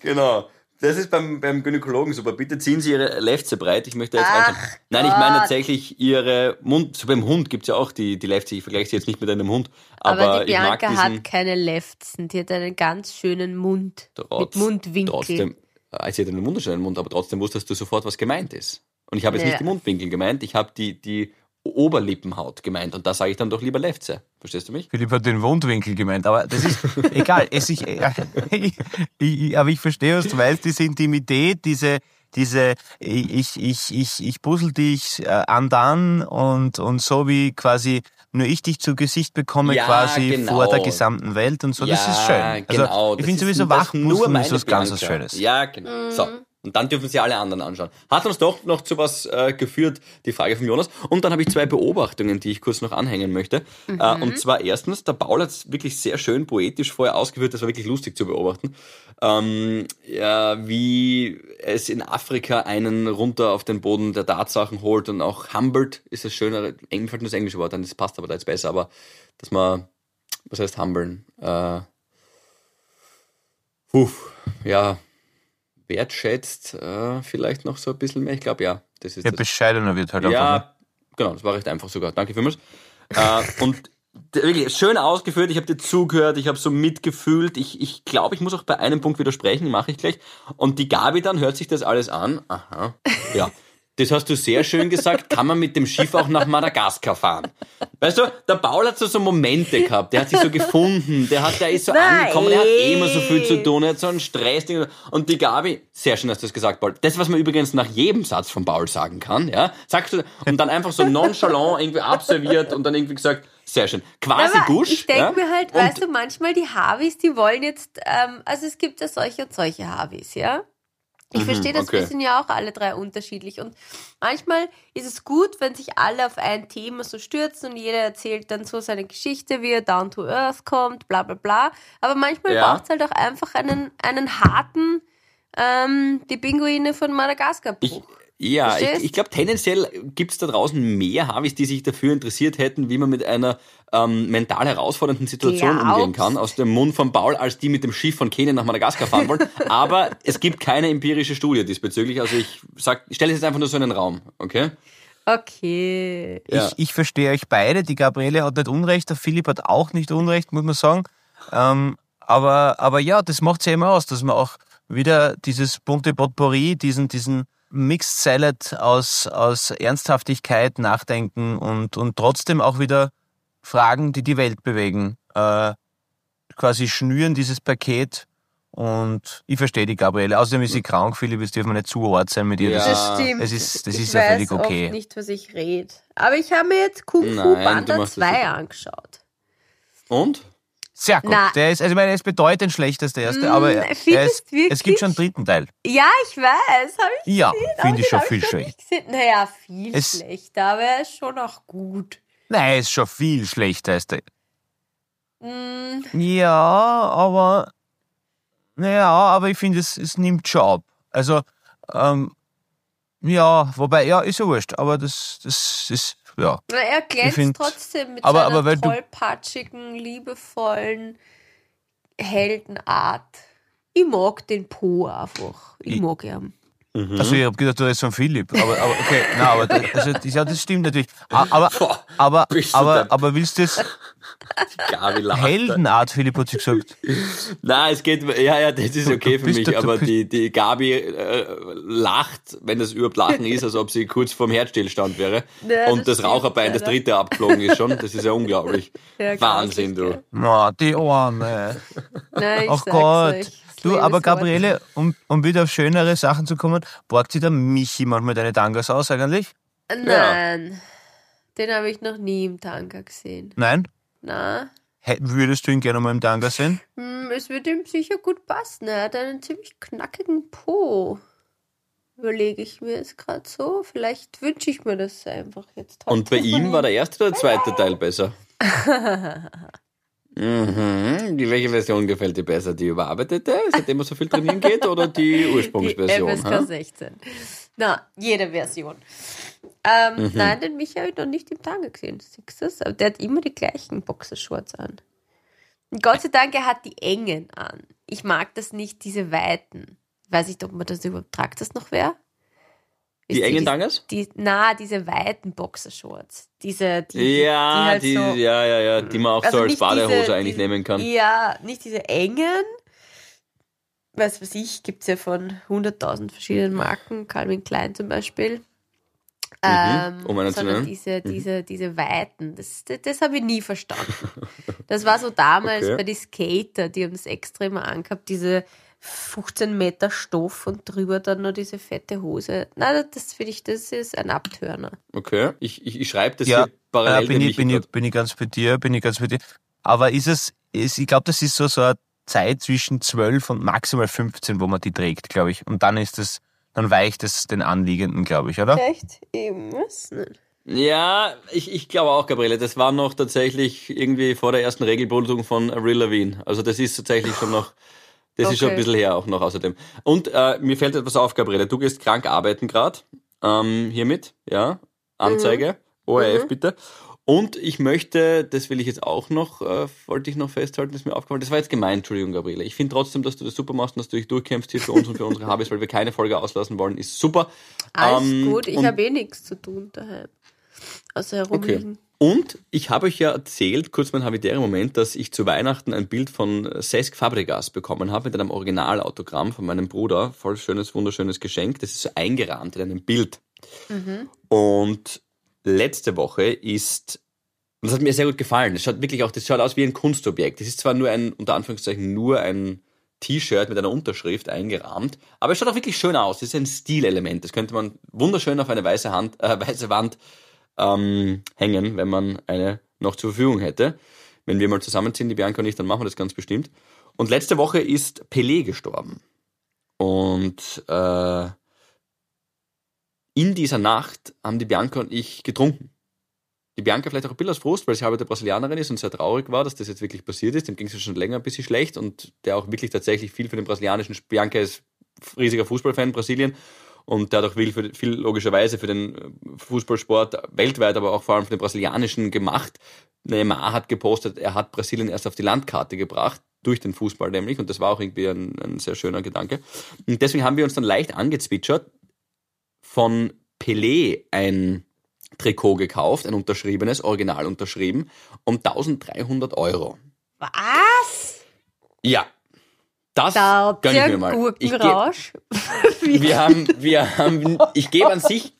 genau. Das ist beim, beim Gynäkologen super. Bitte ziehen Sie Ihre Lefze breit. Ich möchte jetzt Ach reinschauen. Nein, ich meine tatsächlich Ihre Mund. So beim Hund gibt's ja auch die, die Lefze. Ich vergleiche sie jetzt nicht mit einem Hund. Aber, Aber, die ich mag Bianca hat keine Lefzen. Die hat einen ganz schönen Mund. trotz, mit Mundwinkel. Trotzdem, äh, sie hat einen wunderschönen Mund, aber trotzdem wusstest du sofort, was gemeint ist. Und ich habe jetzt Ja. nicht die Mundwinkel gemeint. Ich habe die, die Oberlippenhaut gemeint. Und da sage ich dann doch lieber Lefze. Verstehst du mich? Philipp hat den Wundwinkel gemeint, aber das ist egal. Es ich, ich, ich, aber ich verstehe, was du weißt, diese Intimität, diese, diese, ich, ich, ich, ich puzzle dich äh, andern und, und so wie quasi nur ich dich zu Gesicht bekomme, Ja, quasi genau. vor der gesamten Welt und so. das ist schön. Also, genau. ich finde sowieso das ist nur ist was ganz was. Schönes. Ja, genau. So. Und dann dürfen sie alle anderen anschauen. Hat uns doch noch zu was äh, geführt, die Frage von Jonas. Und dann habe ich zwei Beobachtungen, die ich kurz noch anhängen möchte. Äh, und zwar erstens, der Paul hat es wirklich sehr schön poetisch vorher ausgeführt, das war wirklich lustig zu beobachten, ähm, ja, wie es in Afrika einen runter auf den Boden der Tatsachen holt und auch humbled ist das schönere, mir fällt nur das englische Wort an, das passt aber da jetzt besser, aber dass man, was heißt humbeln? Äh, puh, ja, wertschätzt, äh, vielleicht noch so ein bisschen mehr. Ich glaube, ja, das ist Ja, das. bescheidener wird halt einfach. Ne? Ja, genau, das war recht einfach sogar. Danke vielmals. äh, und wirklich schön ausgeführt, ich habe dir zugehört, ich habe so mitgefühlt. Ich glaube, ich, glaub, ich muss auch bei einem Punkt widersprechen, mache ich gleich. Und die Gabi dann hört sich das alles an. Aha, ja. Das hast du sehr schön gesagt. Kann man mit dem Schiff auch nach Madagaskar fahren? Weißt du, der Paul hat so, so Momente gehabt. Der hat sich so gefunden. Der hat, der ist so Nein. angekommen. Der hat eh immer so viel zu tun. Er hat so einen Stress. Und die Gabi, sehr schön, dass du das gesagt Paul. Das, was man übrigens nach jedem Satz von Paul sagen kann, ja, sagst du, und dann einfach so nonchalant irgendwie abserviert und dann irgendwie gesagt, sehr schön. Quasi Aber Gusch. ich denke ja? mir halt, Und- weißt du, manchmal die Harvis, die wollen jetzt, ähm, also es gibt ja solche und solche Harvis, ja? Ich verstehe das, wir okay. sind ja auch alle drei unterschiedlich. Und manchmal ist es gut, wenn sich alle auf ein Thema so stürzen und jeder erzählt dann so seine Geschichte, wie er down to earth kommt, bla bla bla. Aber manchmal Ja. braucht es halt auch einfach einen, einen harten, ähm, die Pinguine von Madagaskar. Ich, ja, Verstehst? ich, ich glaube, tendenziell gibt's da draußen mehr Harvis, die sich dafür interessiert hätten, wie man mit einer ähm, mental herausfordernden Situation Glaubst? umgehen kann, aus dem Mund von Paul, als die mit dem Schiff von Kenia nach Madagaskar fahren wollen. Aber es gibt keine empirische Studie diesbezüglich. Also ich sag, ich stelle es jetzt einfach nur so in den Raum, okay? Okay. Ja. Ich, ich verstehe euch beide. Die Gabriele hat nicht Unrecht, der Philipp hat auch nicht Unrecht, muss man sagen. Ähm, aber, aber ja, das macht ja immer aus, dass man auch wieder dieses bunte Potpourri, diesen, diesen Mixed Salad aus, aus Ernsthaftigkeit, Nachdenken und, und trotzdem auch wieder Fragen, die die Welt bewegen, äh, quasi schnüren dieses Paket. Und ich verstehe die Gabriele. Außerdem ist sie krank, Philipp, es dürfen wir nicht zu hart sein mit ihr. Ja. Das, Das stimmt. es ist, das ich ist ja weiß völlig okay. oft nicht, was ich rede. Aber ich habe mir jetzt Kung Fu Panda machst das 2 super. angeschaut. Und? Sehr gut. Na. Der ist, also ich meine, er ist bedeutend schlechter als der erste, Mm, aber er, er ist, es gibt schon einen dritten Teil. Ja, ich weiß. Habe ich Ja, finde ich schon viel schlechter. Naja, viel Es- schlechter, aber er ist schon auch gut. Nein, er ist schon viel schlechter als der. Mm, Ja, aber, naja, aber ich finde, es, es nimmt schon ab. Also, ähm, ja, wobei, ja, ist ja wurscht, aber das, das ist, ja. na, er glänzt find- trotzdem mit aber- seiner aber tollpatschigen, liebevollen Heldenart. Ich mag den Po einfach. Ich, Ich- mag ihn. Also, ich habe gedacht, du redest von Philipp, aber, aber okay, na, aber das, also, ja, das stimmt natürlich. Aber, Boah, aber, aber, aber willst du das. Heldenart, Philipp hat sie gesagt. Nein, es geht, ja, ja, das ist okay für mich, aber die, die Gabi äh, lacht, wenn das überhaupt Lachen ist, als ob sie kurz vorm Herzstillstand wäre. Ja, und das das, Raucherbein, stimmt, das leider. dritte abgeflogen ist schon. Das ist ja unglaublich. Ja, Wahnsinn, du. Na, die Arme. Nein, ich Ach sag's Gott. euch. Du, aber. Gabriele, um, um wieder auf schönere Sachen zu kommen, borgt sie der Michi manchmal deine Tangas aus eigentlich? Nein. Den habe ich noch nie im Tanga gesehen. Nein? Na, Hä, Würdest du ihn gerne mal im Tanga sehen? hm, es wird ihm sicher gut passen. Er hat einen ziemlich knackigen Po. Überlege ich mir jetzt gerade so. Vielleicht wünsche ich mir das einfach jetzt. Und bei ihm war der erste oder der zweite Teil besser? Mhm. Die, welche Version gefällt dir besser? Die überarbeitete, seitdem man so viel trainieren geht, oder die Ursprungsversion? Die FSK hä? 16. Na, jede Version. Ähm, Mhm. Nein, den habe ich noch nicht im Tanga gesehen. Siehst du? Aber der hat immer die gleichen Boxershorts an. Und Gott sei Dank, er hat die engen an. Ich mag das nicht, diese weiten. Weiß nicht, ob man das überhaupt tragt, das noch wer? Die ihr, engen Tangas? Die, na, diese weiten Boxershorts. Diese, die, die, Ja, halt die, so, ja, ja, ja, die man auch Also so als Badehose diese- eigentlich nehmen kann. Ja, nicht diese engen. Was weiß ich, gibt es ja von 100.000 verschiedenen Marken. Calvin Klein zum Beispiel. Ähm, um einen zu sondern nennen. diese, diese, diese Weiten. Das, das, das habe ich nie verstanden. Das war so damals Okay. bei den Skater, die haben das extra immer angehabt, diese 15 Meter Stoff und drüber dann noch diese fette Hose. Nein, das finde ich, das ist ein Abtörner. Okay, ich, ich, ich schreibe das Ja, hier parallel äh, bin, ich, bin, ich, bin ich ganz bei dir, bin ich ganz bei dir. Aber ist es, ist, ich glaube, das ist so, so eine Zeit zwischen 12 und maximal 15, wo man die trägt, glaube ich. Und dann ist es, dann weicht es den Anliegenden, glaube ich, oder? Echt? Ich weiß nicht. Ja, ich, ich glaube auch, Gabriele, das war noch tatsächlich irgendwie vor der ersten Regelbildung von Avril Lavigne. Also das ist tatsächlich schon noch, das ist schon ein Okay. bisschen her auch noch außerdem. Und äh, mir fällt etwas auf, Gabriele, du gehst krank arbeiten gerade, ähm, hiermit, ja, Anzeige, ORF Mhm. bitte. Und ich möchte, das will ich jetzt auch noch, äh, wollte ich noch festhalten, das ist mir aufgefallen, das war jetzt gemein, Entschuldigung, Gabriele. Ich finde trotzdem, dass du das super machst und dass du dich durchkämpfst hier für uns und für unsere Habis, weil wir keine Folge auslassen wollen, ist super. Alles Ähm, gut, ich habe eh nichts zu tun daheim. Außer herumliegen. Und ich habe euch ja erzählt, kurz mein habitärer Moment, dass ich zu Weihnachten ein Bild von Cesc Fabregas bekommen habe mit einem Originalautogramm von meinem Bruder. Voll schönes, wunderschönes Geschenk. Das ist so eingerahmt in einem Bild. Und letzte Woche ist, und das hat mir sehr gut gefallen, das schaut wirklich auch, das schaut aus wie ein Kunstobjekt. Das ist zwar nur ein, unter Anführungszeichen, nur ein T-Shirt mit einer Unterschrift eingerahmt, aber es schaut auch wirklich schön aus. Das ist ein Stilelement. Das könnte man wunderschön auf eine weiße, Hand, äh, weiße Wand ähm, hängen, wenn man eine noch zur Verfügung hätte. Wenn wir mal zusammenziehen, die Bianca und ich, dann machen wir das ganz bestimmt. Und letzte Woche ist Pelé gestorben. Und äh, in dieser Nacht haben die Bianca und ich getrunken. Die Bianca vielleicht auch ein bisschen aus Frust, weil sie halbe Brasilianerin ist und sehr traurig war, dass das jetzt wirklich passiert ist. Dem ging es schon länger ein bisschen schlecht und der auch wirklich tatsächlich viel für den brasilianischen, Bianca ist riesiger Fußballfan Brasilien und auch viel, für, viel logischerweise für den äh, Fußballsport weltweit, aber auch vor allem für den brasilianischen gemacht. Neymar hat gepostet, er hat Brasilien erst auf die Landkarte gebracht, durch den Fußball nämlich, und das war auch irgendwie ein, ein sehr schöner Gedanke. Und deswegen haben wir uns dann leicht angezwitschert, von Pelé ein Trikot gekauft, ein unterschriebenes, original unterschrieben, um 1300 Euro. Was? Ja, das Da gönn ich mir mal. Ich wir haben, wir haben, ich gebe an sich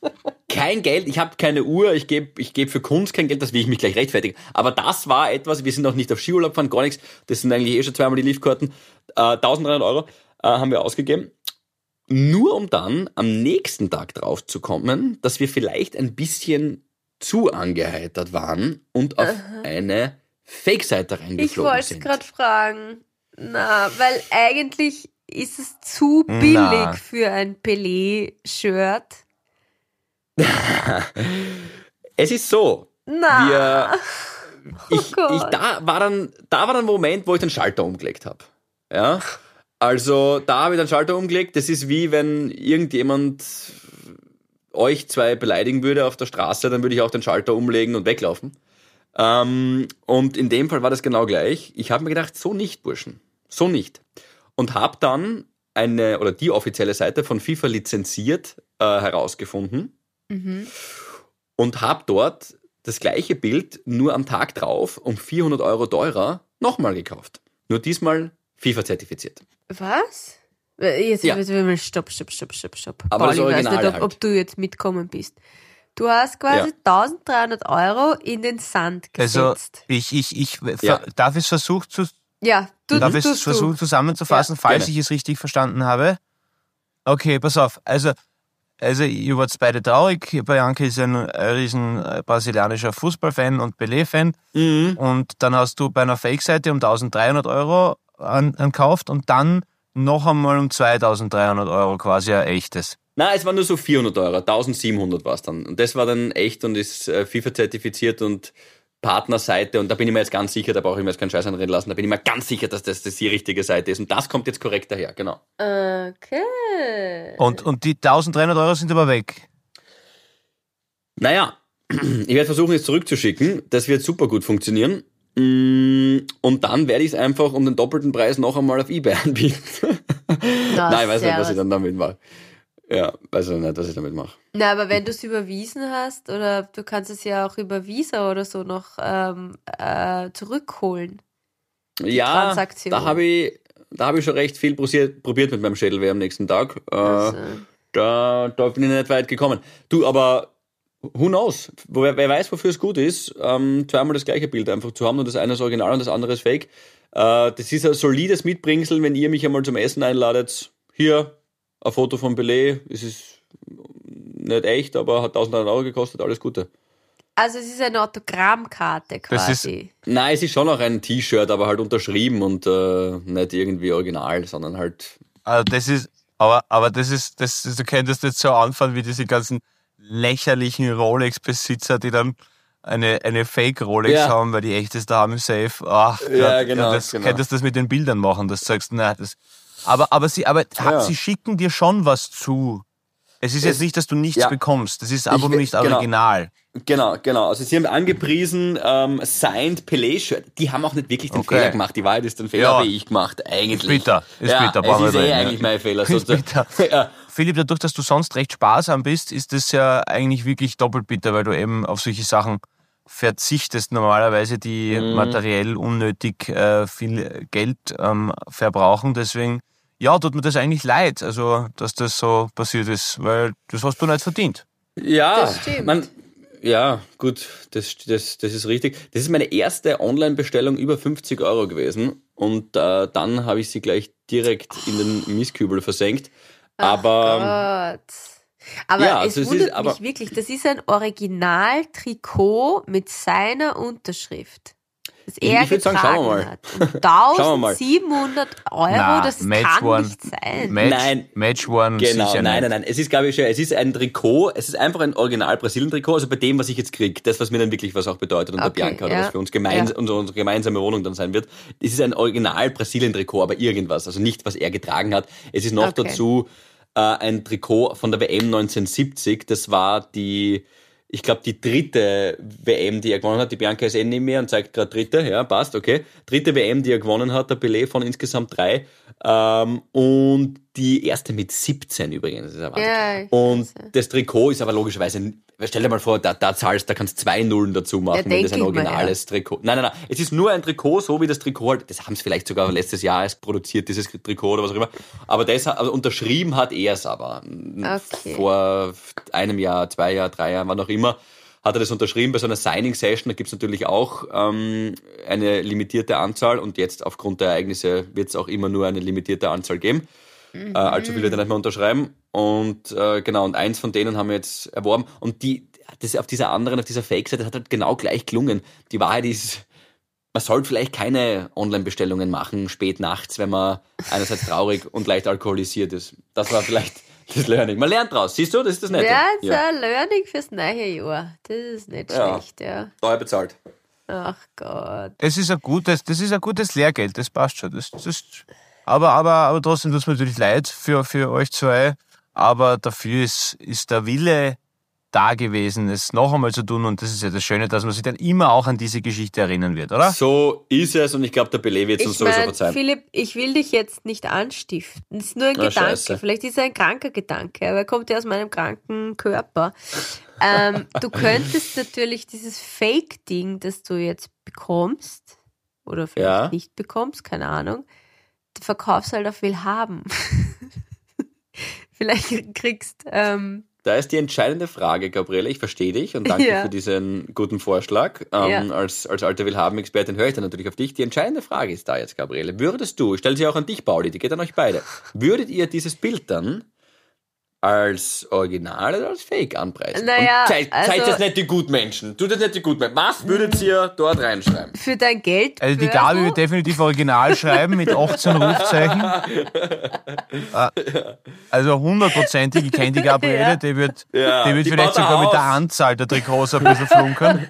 kein Geld, ich habe keine Uhr, ich gebe ich geb für Kunst kein Geld, das will ich mich gleich rechtfertigen. Aber das war etwas, wir sind auch nicht auf Skiurlaub gefahren, gar nichts, das sind eigentlich eh schon zweimal die Liftkarten, äh, 1300 Euro äh, haben wir ausgegeben. Nur um dann am nächsten Tag drauf zu kommen, dass wir vielleicht ein bisschen zu angeheitert waren und auf eine Fake-Seite Ich reingeflogen wollte sind. gerade fragen. Na, weil eigentlich ist es zu billig Na. für ein Pelé-Shirt. Es ist so, Na, wir, ich, Gott. ich, da war dann, da war dann ein Moment, wo ich den Schalter umgelegt habe. Ja, also da habe ich den Schalter umgelegt. Das ist wie wenn irgendjemand euch zwei beleidigen würde auf der Straße, dann würde ich auch den Schalter umlegen und weglaufen. Ähm, und in dem Fall war das genau gleich. Ich habe mir gedacht, so nicht, Burschen, so nicht. Und habe dann eine oder die offizielle Seite von FIFA lizenziert äh, herausgefunden Mhm. und habe dort das gleiche Bild nur am Tag drauf um 400 Euro teurer nochmal gekauft. Nur diesmal FIFA-zertifiziert. was? Äh, Jetzt, Ja. jetzt, jetzt, stopp, stopp, stopp, stopp, stopp. Aber das Paul, ich weiß Originale nicht, ob, halt. ob du jetzt mitkommen bist. Du hast quasi Ja. 1300 Euro in den Sand Also gesetzt. ich, ich, ich Ja. darf ich es versuchen zu, ja, du, darf ich es versuchen zusammenzufassen, falls gerne. ich es richtig verstanden habe. Okay, pass auf. Also, also ihr wart beide traurig. Bianca ist ein riesen äh, brasilianischer Fußballfan und Pelé-Fan. Mhm. Und dann hast du bei einer Fake-Seite um 1300 Euro an, ankauft und dann noch einmal um 2300 Euro quasi ein echtes. Na, es war nur so 400 Euro, 1700 war es dann. Und das war dann echt und ist äh, FIFA-zertifiziert und Partnerseite. Und da bin ich mir jetzt ganz sicher, da brauche ich mir jetzt keinen Scheiß anreden lassen, da bin ich mir ganz sicher, dass das, das die richtige Seite ist. Und das kommt jetzt korrekt daher, genau. Okay. Und, und die 1300 Euro sind aber weg. Naja, ich werde versuchen, es zurückzuschicken. Das wird super gut funktionieren. Mm, Und dann werde ich es einfach um den doppelten Preis noch einmal auf Ebay anbieten. Nein, ich weiß nicht, was ich dann damit mache. Ja, weiß ich nicht, was ich damit mache. Na, aber wenn du es überwiesen hast, oder du kannst es ja auch über Visa oder so noch ähm, äh, zurückholen. Ja, Transaktion. da habe ich, da habe ich schon recht viel probiert, probiert mit meinem Schädelweh am nächsten Tag. Äh, Also, da, da bin ich nicht weit gekommen. Du, aber Who knows? Wer, wer weiß, wofür es gut ist, ähm, zweimal das gleiche Bild einfach zu haben und das eine ist Original und das andere ist Fake. Äh, das ist ein solides Mitbringsel, wenn ihr mich einmal zum Essen einladet. Hier, ein Foto von Belay, es ist nicht echt, aber hat 1000 Euro gekostet, alles Gute. Also es ist eine Autogrammkarte Das ist- quasi. Nein, es ist schon auch ein T-Shirt, aber halt unterschrieben und äh, nicht irgendwie original, sondern halt. Also das ist, aber, aber das ist, das, du könntest jetzt so anfangen wie diese ganzen lächerlichen Rolex-Besitzer, die dann eine, eine Fake-Rolex Ja. haben, weil die echtes da haben im Safe. Ach, Ja, Gott, genau, das genau. könntest du das mit den Bildern machen, das sagst du, nein, das. Aber, aber sie, aber Ja. sie schicken dir schon was zu. Es ist jetzt Es- nicht, dass du nichts ja. bekommst. Das ist einfach nur nicht genau. original. Genau, genau. Also sie haben angepriesen, ähm, Signed Pelé-Shirt. Die haben auch nicht wirklich den Okay. Fehler gemacht. Die Wahrheit ist den Fehler Ja. habe ich gemacht, eigentlich. Ist bitter, ist ja, bitter, Es ist eh reden, ja. eigentlich mein Fehler. Ist bitter. ja, Philipp, dadurch, dass du sonst recht sparsam bist, ist das ja eigentlich wirklich doppelt bitter, weil du eben auf solche Sachen verzichtest normalerweise, die Mhm. materiell unnötig äh, viel Geld ähm, verbrauchen. Deswegen, ja, tut mir das eigentlich leid, also dass das so passiert ist, weil das hast du nicht verdient. ja Das stimmt. Man, ja, gut, das, das, das ist richtig. Das ist meine erste Online-Bestellung über 50 Euro gewesen. Und äh, dann habe ich sie gleich direkt in den Mistkübel versenkt. Aber Gott. Aber Ja, es also es ist- wundert mich aber- wirklich, das ist ein Original-Trikot mit seiner Unterschrift. Das Ich- er ich würd sagen, schauen wir mal. hat. Und Schauen wir mal. 1700 Euro, Na, das Match kann one. nicht sein. Match, Nein. Match one Genau, sicher nein, nicht. nein, nein. Es ist, glaube ich, schon- es ist ein Trikot, es ist einfach ein Original Brasilien-Trikot, also bei dem, was ich jetzt krieg, das, was mir dann wirklich was auch bedeutet und der Okay, Bianca oder ja. was für uns gemeins Ja. unsere, unsere gemeinsame Wohnung dann sein wird. Es ist ein Original Brasilien-Trikot, aber irgendwas, also nicht, was er getragen hat. Es ist noch Okay. dazu äh, ein Trikot von der WM 1970, das war die, ich glaube, die dritte WM, die er gewonnen hat. Die Bianca ist eh nicht mehr und zeigt gerade dritte, ja, passt, okay. Dritte WM, die er gewonnen hat, der Pelé von insgesamt drei. Ähm, und die erste mit 17 übrigens. Ja. Ja, und ja. das Trikot ist aber logischerweise, stell dir mal vor, da, da zahlst, da kannst zwei Nullen dazu machen, Ja, wenn das ein ich mal, originales Trikot. Nein, nein, nein. Es ist nur ein Trikot, so wie das Trikot halt, das haben sie vielleicht sogar letztes Jahr erst produziert, dieses Trikot oder was auch immer. Aber das, also unterschrieben hat er es aber. Okay. Vor einem Jahr, zwei Jahr, drei Jahren, wann auch immer, hat er das unterschrieben bei so einer Signing-Session. Da gibt's natürlich auch ähm, eine limitierte Anzahl und jetzt aufgrund der Ereignisse wird es auch immer nur eine limitierte Anzahl geben. Äh, allzu viele, die nicht mehr unterschreiben. Und äh, genau, und eins von denen haben wir jetzt erworben. Und die, das auf dieser anderen, auf dieser Fake-Seite hat halt genau gleich gelungen. Die Wahrheit ist, man sollte vielleicht keine Online-Bestellungen machen, spät nachts, wenn man einerseits traurig und leicht alkoholisiert ist. Das war vielleicht das Learning. Man lernt draus. Siehst du, das ist das Nette. Ja, ist ein Learning fürs neue Jahr. Das ist nicht Ja. schlecht, ja. Steuer bezahlt. Ach Gott. Es ist ein gutes, das ist ein gutes Lehrgeld, das passt schon. Das, das, aber, aber, aber trotzdem tut es mir natürlich leid für, für euch zwei. Aber dafür ist, ist der Wille da gewesen, es noch einmal zu tun. Und das ist ja das Schöne, dass man sich dann immer auch an diese Geschichte erinnern wird, oder? So ist es und ich glaube, der Belay wird es uns sowieso verzeihen. Philipp, ich will dich jetzt nicht anstiften. Es ist nur ein Na, Gedanke. scheiße. Vielleicht ist es ein kranker Gedanke, aber er kommt ja aus meinem kranken Körper. ähm, du könntest natürlich dieses Fake-Ding, das du jetzt bekommst, oder vielleicht Ja. nicht bekommst, keine Ahnung, du verkaufst halt auf Willhaben. vielleicht kriegst, ähm, Da ist die entscheidende Frage, Gabriele. Ich verstehe dich und danke Ja. für diesen guten Vorschlag. Ähm, Ja. Als, als alte Willhaben-Expertin höre ich dann natürlich auf dich. Die entscheidende Frage ist da jetzt, Gabriele. Würdest du, ich stelle sie auch an dich, Pauli, die geht an euch beide, würdet ihr dieses Bild dann als Original oder als Fake anpreisen? Naja, seid also- das nicht die Gutmenschen. Tut das nicht die Gutmenschen. Was würdet ihr dort reinschreiben? für dein Geld. Also die Gabi wird definitiv original schreiben mit 18 Rufzeichen. Äh, Also hundertprozentig, ich kenne die Gabriele, Ja. die wird, Ja, die wird die vielleicht sogar mit der. Anzahl der Trikots ein bisschen flunkern.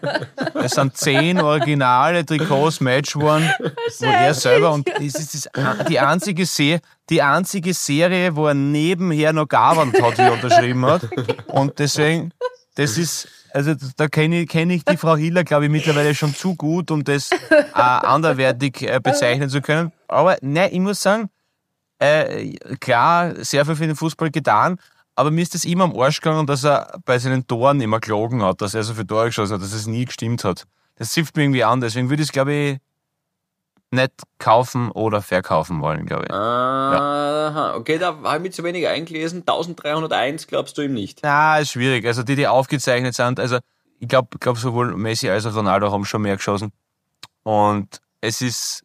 Es sind zehn originale Trikots Match One, wo er selber und das ist das, die einzige Se die einzige Serie, wo er nebenher noch gearbeitet hat, er unterschrieben hat. Und deswegen, das ist, also da kenne ich, kenn ich die Frau Hiller, glaube ich, mittlerweile schon zu gut, um das äh, anderwertig äh, bezeichnen zu können. Aber nein, ich muss sagen, äh, klar, sehr viel für den Fußball getan, aber mir ist das immer am Arsch gegangen, dass er bei seinen Toren immer gelogen hat, dass er so viele Tore geschossen hat, dass es nie gestimmt hat. Das zipft mir irgendwie an, deswegen würde ich es, glaube ich, nicht kaufen oder verkaufen wollen, glaube ich. Aha, okay, da habe ich mich zu wenig eingelesen. 1301 glaubst du ihm nicht? Na, ist schwierig. Also die, die aufgezeichnet sind, also ich glaube, glaub, sowohl Messi als auch Ronaldo haben schon mehr geschossen. Und es ist,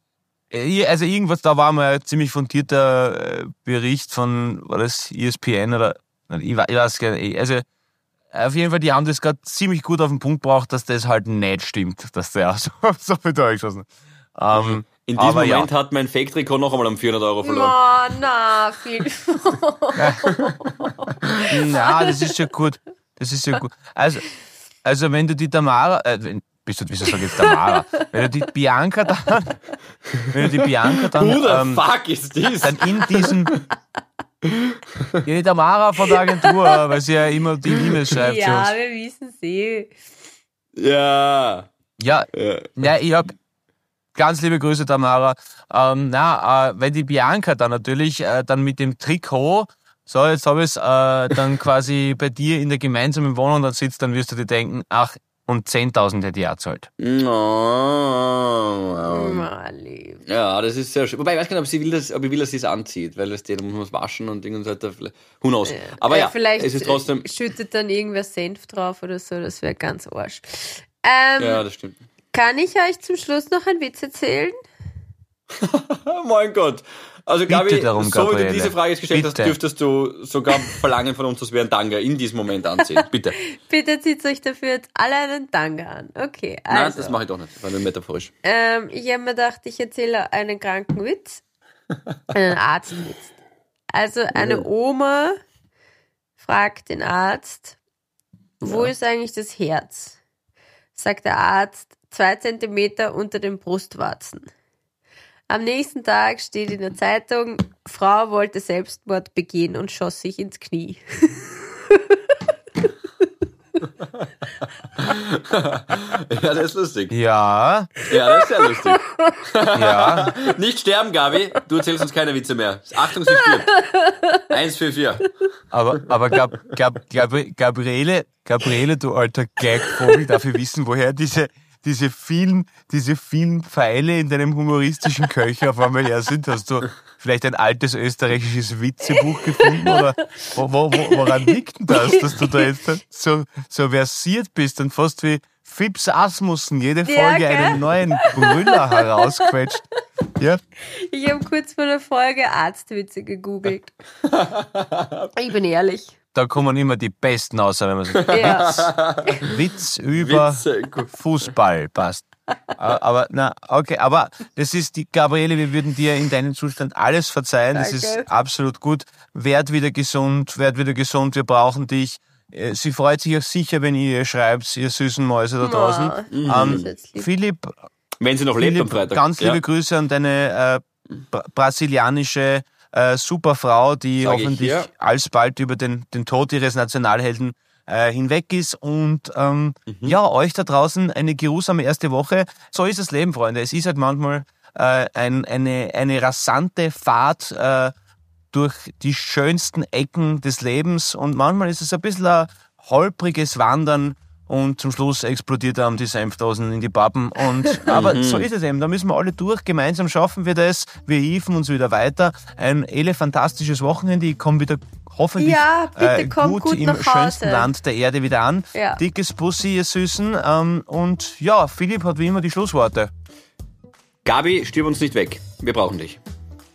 äh, also irgendwas, da war mal ein ziemlich fundierter äh, Bericht von, war das ESPN oder, ich, weiß- ich weiß gar nicht, also auf jeden Fall, die haben das gerade ziemlich gut auf den Punkt gebracht, dass das halt nicht stimmt, dass der so, so viel Tore geschossen hat. Ähm, In diesem aber Moment ja. hat mein Fake-Trikot noch einmal um 400 Euro verloren. Oh, na, viel. Na, das ist ja gut. Das ist ja gut. Also, also wenn du die Tamara, äh, wenn, bist du, wieso sag ich jetzt Tamara? Wenn du die Bianca dann, wenn du die Bianca dann, Who the ähm, fuck is this? dann in diesem, ja, die Tamara von der Agentur, weil sie ja immer die E-Mails schreibt. ja, wir wissen sie. Ja. Ja, ja. ja, ich hab ganz liebe Grüße, Tamara. Ähm, na, äh, wenn die Bianca dann natürlich äh, dann mit dem Trikot, so jetzt habe ich es, äh, dann quasi bei dir in der gemeinsamen Wohnung dann sitzt, dann wirst du dir denken, ach, und 10.000 hätte ich auch zahlt. Oh, Ma, lieb. Ja, das ist sehr schön. Wobei, ich weiß gar nicht, ob sie will, dass, ob ich will, dass sie es anzieht, weil es dann muss man es waschen und und so weiter. Who knows. Aber Äh, ja, vielleicht es ist trotzdem. schüttet dann irgendwer Senf drauf oder so, das wäre ganz arsch. Ähm, Ja, das stimmt. Kann ich euch zum Schluss noch einen Witz erzählen? Mein Gott. Also, Gabi, darum, so wie du diese Frage jetzt gestellt Bitte. hast, dürftest du sogar verlangen von uns, dass wir einen Tanga in diesem Moment anziehen. Bitte. Bitte zieht euch dafür jetzt alle einen Tanga an. Okay, Nein, also. das mache ich doch nicht, weil wir metaphorisch. Ähm, ich habe mir gedacht, ich erzähle einen kranken Witz. Einen Arztwitz. Also eine Oma fragt den Arzt, wo ist eigentlich das Herz? Sagt der Arzt, zwei Zentimeter unter den Brustwarzen. Am nächsten Tag steht in der Zeitung, Frau wollte Selbstmord begehen und schoss sich ins Knie. Ja, das ist lustig. Ja, Ja, das ist sehr lustig. ja. Nicht sterben, Gabi. Du erzählst uns keine Witze mehr. Achtung, sie stirbt. Eins für vier. Aber, aber Gab, Gab, Gabri- Gabriele, Gabriele, du alter Gagvogel, darf ich wissen, woher diese, diese vielen, diese vielen Pfeile in deinem humoristischen Köcher auf einmal her sind? Hast du vielleicht ein altes österreichisches Witzebuch gefunden oder wo, wo, wo, woran liegt denn das, dass du da jetzt so, so versiert bist und fast wie Fips Asmussen jede Ja, Folge gell? einen neuen Brüller herausquetscht? Ja? Ich habe kurz vor der Folge Arztwitze gegoogelt. Ich bin ehrlich. Da kommen immer die besten raus, wenn man sagt, Ja. Witz über Witze, gut. Fußball passt. Aber, na, okay, aber das ist die Gabriele, wir würden dir in deinem Zustand alles verzeihen. Das Danke. ist absolut gut. Werd wieder gesund, werd wieder gesund, wir brauchen dich. Äh, Sie freut sich auch sicher, wenn ihr ihr schreibt, ihr süßen Mäuse da draußen. Ähm, das ist jetzt lieb. Philipp, Wenn sie noch lebt am Philipp Freitag. ganz liebe ja. Grüße an deine äh, bra brasilianische äh, Superfrau, die Sag ich hoffentlich alsbald über den, den Tod ihres Nationalhelden äh, hinweg ist. Und ähm, Mhm. ja, euch da draußen eine geruhsame erste Woche. So ist das Leben, Freunde. Es ist halt manchmal äh, ein, eine, eine rasante Fahrt äh, durch die schönsten Ecken des Lebens und manchmal ist es ein bisschen ein holpriges Wandern und zum Schluss explodiert einem die Senfdosen in die Pappen. Und, aber so ist es eben, da müssen wir alle durch, gemeinsam schaffen wir das, wir hieven uns wieder weiter. Ein elefantastisches Wochenende, ich komme wieder hoffentlich Ja, bitte äh, komm gut, gut im nach Hause. schönsten Land der Erde wieder an. Ja. Dickes Bussi, ihr Süßen. Ähm, und ja, Philipp hat wie immer die Schlussworte. Gabi, stirb uns nicht weg. Wir brauchen dich.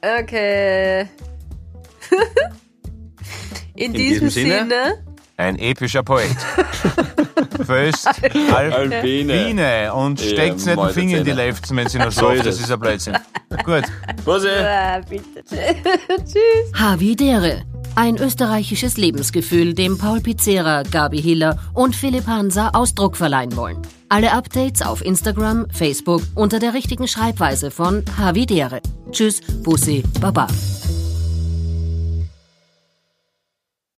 Okay. In, diesem diesem, Sinne? Sinne. Ein epischer Poet. Föst Alpine. Alpine und Ja, steckt nicht den Finger in die. Lefzen, wenn sie noch So das ist ein Blödsinn. Gut. Bussi. Ah, bitte. Tschüss. Havidere. Ein österreichisches Lebensgefühl, dem Paul Pizzera, Gabi Hiller und Philipp Hansa Ausdruck verleihen wollen. Alle Updates auf Instagram, Facebook unter der richtigen Schreibweise von Havidere. Tschüss, Bussi, Baba.